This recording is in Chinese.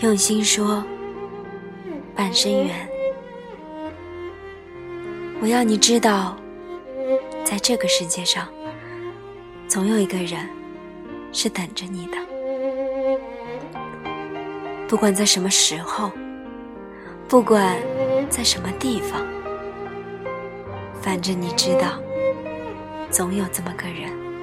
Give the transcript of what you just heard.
用心说半生缘。我要你知道在这个世界上总有一个人是等着你的。不管在什么时候不管在什么地方反正你知道总有这么个人。